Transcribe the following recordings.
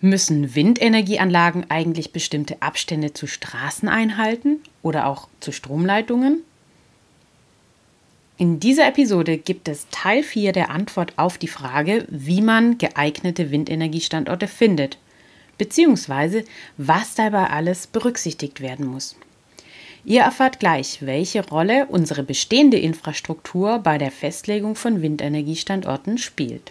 Müssen Windenergieanlagen eigentlich bestimmte Abstände zu Straßen einhalten oder auch zu Stromleitungen? In dieser Episode gibt es Teil 4 der Antwort auf die Frage, wie man geeignete Windenergiestandorte findet, beziehungsweise was dabei alles berücksichtigt werden muss. Ihr erfahrt gleich, welche Rolle unsere bestehende Infrastruktur bei der Festlegung von Windenergiestandorten spielt.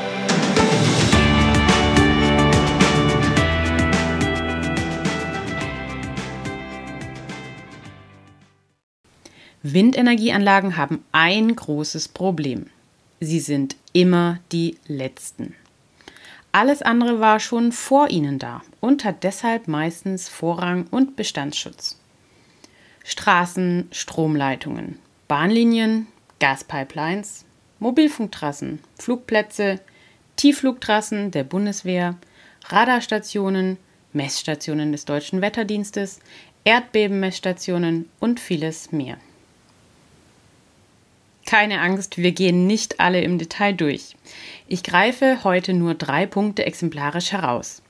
Windenergieanlagen haben ein großes Problem. Sie sind immer die letzten. Alles andere war schon vor ihnen da und hat deshalb meistens Vorrang und Bestandsschutz. Straßen, Stromleitungen, Bahnlinien, Gaspipelines, Mobilfunktrassen, Flugplätze, Tiefflugtrassen der Bundeswehr, Radarstationen, Messstationen des deutschen Wetterdienstes, Erdbebenmessstationen und vieles mehr. Keine Angst, wir gehen nicht alle im Detail durch. Ich greife heute nur drei Punkte exemplarisch heraus.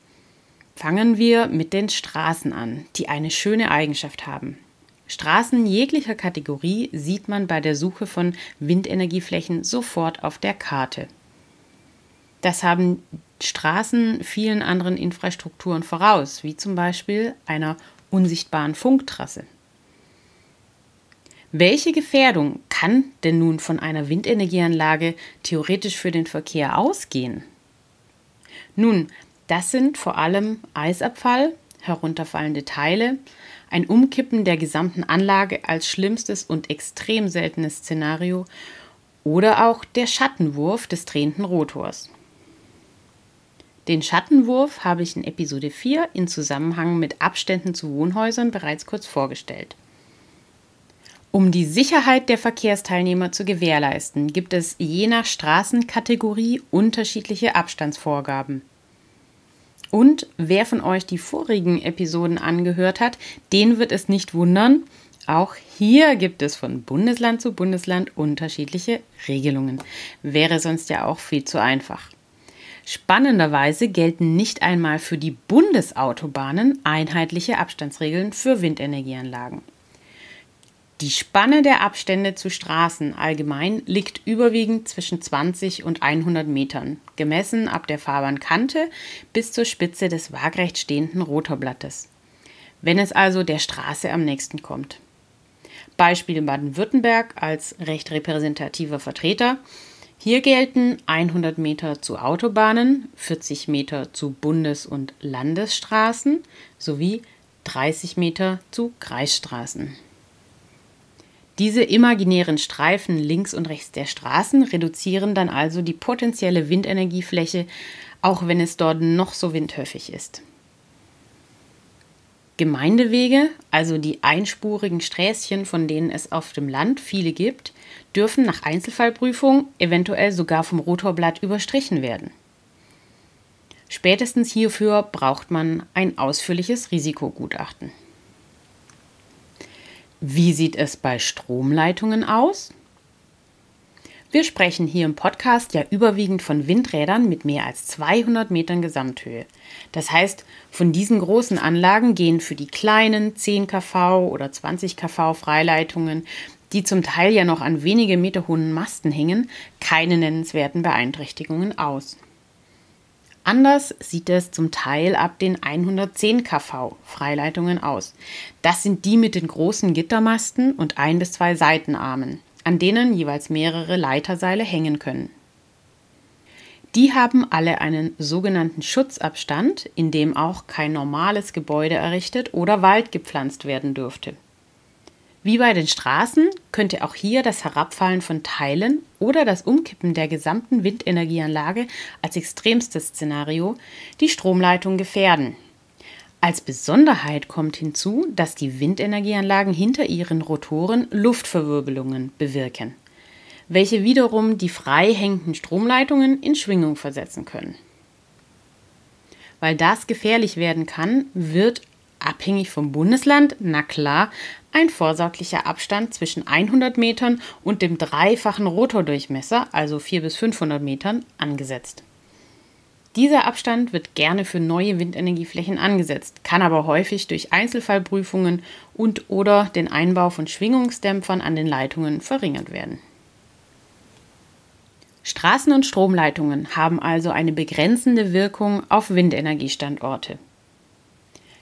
Fangen wir mit den Straßen an, die eine schöne Eigenschaft haben. Straßen jeglicher Kategorie sieht man bei der Suche von Windenergieflächen sofort auf der Karte. Das haben Straßen vielen anderen Infrastrukturen voraus, wie zum Beispiel einer unsichtbaren Funktrasse. Welche Gefährdung kann denn nun von einer Windenergieanlage theoretisch für den Verkehr ausgehen? Nun, das sind vor allem Eisabfall, herunterfallende Teile, ein Umkippen der gesamten Anlage als schlimmstes und extrem seltenes Szenario oder auch der Schattenwurf des drehenden Rotors. Den Schattenwurf habe ich in Episode 4 in Zusammenhang mit Abständen zu Wohnhäusern bereits kurz vorgestellt. Um die Sicherheit der Verkehrsteilnehmer zu gewährleisten, gibt es je nach Straßenkategorie unterschiedliche Abstandsvorgaben. Und wer von euch die vorigen Episoden angehört hat, den wird es nicht wundern, auch hier gibt es von Bundesland zu Bundesland unterschiedliche Regelungen. Wäre sonst ja auch viel zu einfach. Spannenderweise gelten nicht einmal für die Bundesautobahnen einheitliche Abstandsregeln für Windenergieanlagen. Die Spanne der Abstände zu Straßen allgemein liegt überwiegend zwischen 20 und 100 Metern, gemessen ab der Fahrbahnkante bis zur Spitze des waagrecht stehenden Rotorblattes, wenn es also der Straße am nächsten kommt. Beispiel Baden-Württemberg als recht repräsentativer Vertreter. Hier gelten 100 Meter zu Autobahnen, 40 Meter zu Bundes- und Landesstraßen sowie 30 Meter zu Kreisstraßen. Diese imaginären Streifen links und rechts der Straßen reduzieren dann also die potenzielle Windenergiefläche, auch wenn es dort noch so windhöfig ist. Gemeindewege, also die einspurigen Sträßchen, von denen es auf dem Land viele gibt, dürfen nach Einzelfallprüfung eventuell sogar vom Rotorblatt überstrichen werden. Spätestens hierfür braucht man ein ausführliches Risikogutachten. Wie sieht es bei Stromleitungen aus? Wir sprechen hier im Podcast ja überwiegend von Windrädern mit mehr als 200 Metern Gesamthöhe. Das heißt, von diesen großen Anlagen gehen für die kleinen 10 kV oder 20 kV Freileitungen, die zum Teil ja noch an wenige Meter hohen Masten hängen, keine nennenswerten Beeinträchtigungen aus. Anders sieht es zum Teil ab den 110 kV Freileitungen aus. Das sind die mit den großen Gittermasten und ein bis zwei Seitenarmen, an denen jeweils mehrere Leiterseile hängen können. Die haben alle einen sogenannten Schutzabstand, in dem auch kein normales Gebäude errichtet oder Wald gepflanzt werden dürfte. Wie bei den Straßen könnte auch hier das Herabfallen von Teilen oder das Umkippen der gesamten Windenergieanlage als extremstes Szenario die Stromleitung gefährden. Als Besonderheit kommt hinzu, dass die Windenergieanlagen hinter ihren Rotoren Luftverwirbelungen bewirken, welche wiederum die frei hängenden Stromleitungen in Schwingung versetzen können. Weil das gefährlich werden kann, wird abhängig vom Bundesland, na klar, ein vorsorglicher Abstand zwischen 100 Metern und dem dreifachen Rotordurchmesser, also 400 bis 500 Metern, angesetzt. Dieser Abstand wird gerne für neue Windenergieflächen angesetzt, kann aber häufig durch Einzelfallprüfungen und oder den Einbau von Schwingungsdämpfern an den Leitungen verringert werden. Straßen und Stromleitungen haben also eine begrenzende Wirkung auf Windenergiestandorte.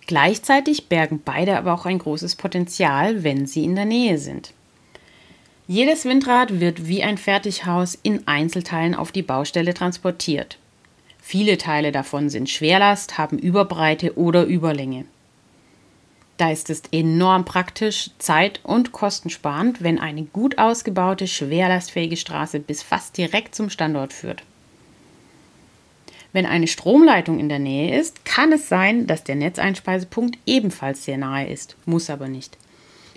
Gleichzeitig bergen beide aber auch ein großes Potenzial, wenn sie in der Nähe sind. Jedes Windrad wird wie ein Fertighaus in Einzelteilen auf die Baustelle transportiert. Viele Teile davon sind Schwerlast, haben Überbreite oder Überlänge. Da ist es enorm praktisch, zeit- und kostensparend, wenn eine gut ausgebaute, schwerlastfähige Straße bis fast direkt zum Standort führt. Wenn eine Stromleitung in der Nähe ist, kann es sein, dass der Netzeinspeisepunkt ebenfalls sehr nahe ist, muss aber nicht.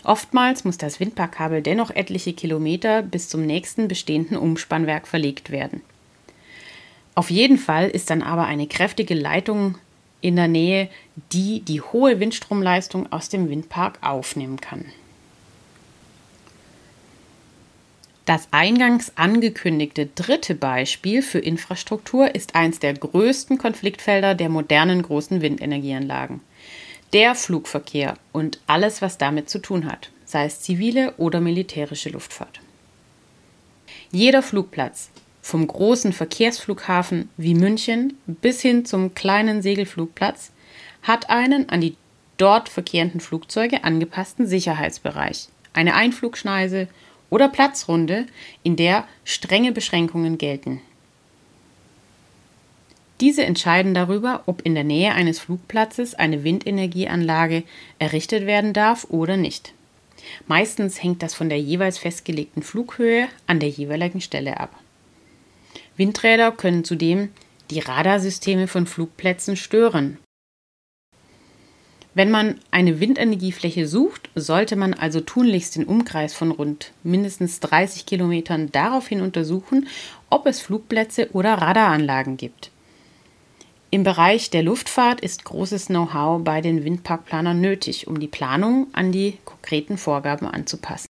Oftmals muss das Windparkkabel dennoch etliche Kilometer bis zum nächsten bestehenden Umspannwerk verlegt werden. Auf jeden Fall ist dann aber eine kräftige Leitung in der Nähe, die die hohe Windstromleistung aus dem Windpark aufnehmen kann. Das eingangs angekündigte dritte Beispiel für Infrastruktur ist eines der größten Konfliktfelder der modernen großen Windenergieanlagen. Der Flugverkehr und alles, was damit zu tun hat, sei es zivile oder militärische Luftfahrt. Jeder Flugplatz, vom großen Verkehrsflughafen wie München bis hin zum kleinen Segelflugplatz, hat einen an die dort verkehrenden Flugzeuge angepassten Sicherheitsbereich, eine Einflugschneise oder Platzrunde, in der strenge Beschränkungen gelten. Diese entscheiden darüber, ob in der Nähe eines Flugplatzes eine Windenergieanlage errichtet werden darf oder nicht. Meistens hängt das von der jeweils festgelegten Flughöhe an der jeweiligen Stelle ab. Windräder können zudem die Radarsysteme von Flugplätzen stören wenn man eine Windenergiefläche sucht, sollte man also tunlichst den Umkreis von rund mindestens 30 Kilometern daraufhin untersuchen, ob es Flugplätze oder Radaranlagen gibt. Im Bereich der Luftfahrt ist großes Know-how bei den Windparkplanern nötig, um die Planung an die konkreten Vorgaben anzupassen.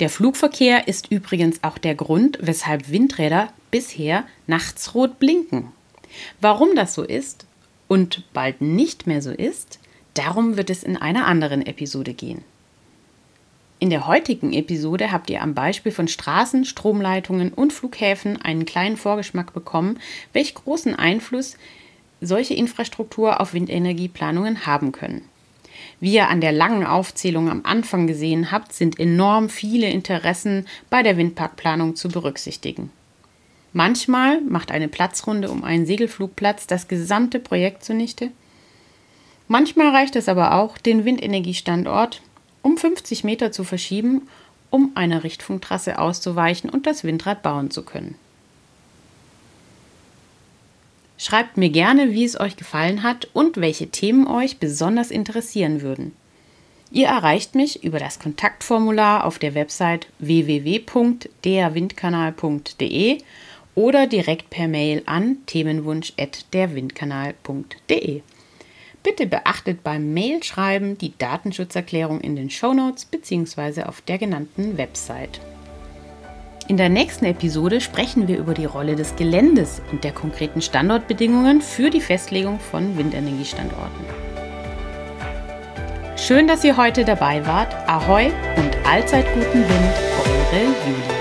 Der Flugverkehr ist übrigens auch der Grund, weshalb Windräder bisher nachts rot blinken. Warum das so ist, und bald nicht mehr so ist, darum wird es in einer anderen Episode gehen. In der heutigen Episode habt ihr am Beispiel von Straßen, Stromleitungen und Flughäfen einen kleinen Vorgeschmack bekommen, welch großen Einfluss solche Infrastruktur auf Windenergieplanungen haben können. Wie ihr an der langen Aufzählung am Anfang gesehen habt, sind enorm viele Interessen bei der Windparkplanung zu berücksichtigen. Manchmal macht eine Platzrunde um einen Segelflugplatz das gesamte Projekt zunichte. Manchmal reicht es aber auch, den Windenergiestandort um 50 Meter zu verschieben, um einer Richtfunktrasse auszuweichen und das Windrad bauen zu können. Schreibt mir gerne, wie es euch gefallen hat und welche Themen euch besonders interessieren würden. Ihr erreicht mich über das Kontaktformular auf der Website www.derwindkanal.de oder direkt per Mail an themenwunsch.derwindkanal.de. Bitte beachtet beim Mailschreiben die Datenschutzerklärung in den Shownotes bzw. auf der genannten Website. In der nächsten Episode sprechen wir über die Rolle des Geländes und der konkreten Standortbedingungen für die Festlegung von Windenergiestandorten. Schön, dass ihr heute dabei wart. Ahoi und allzeit guten Wind, eure Julia.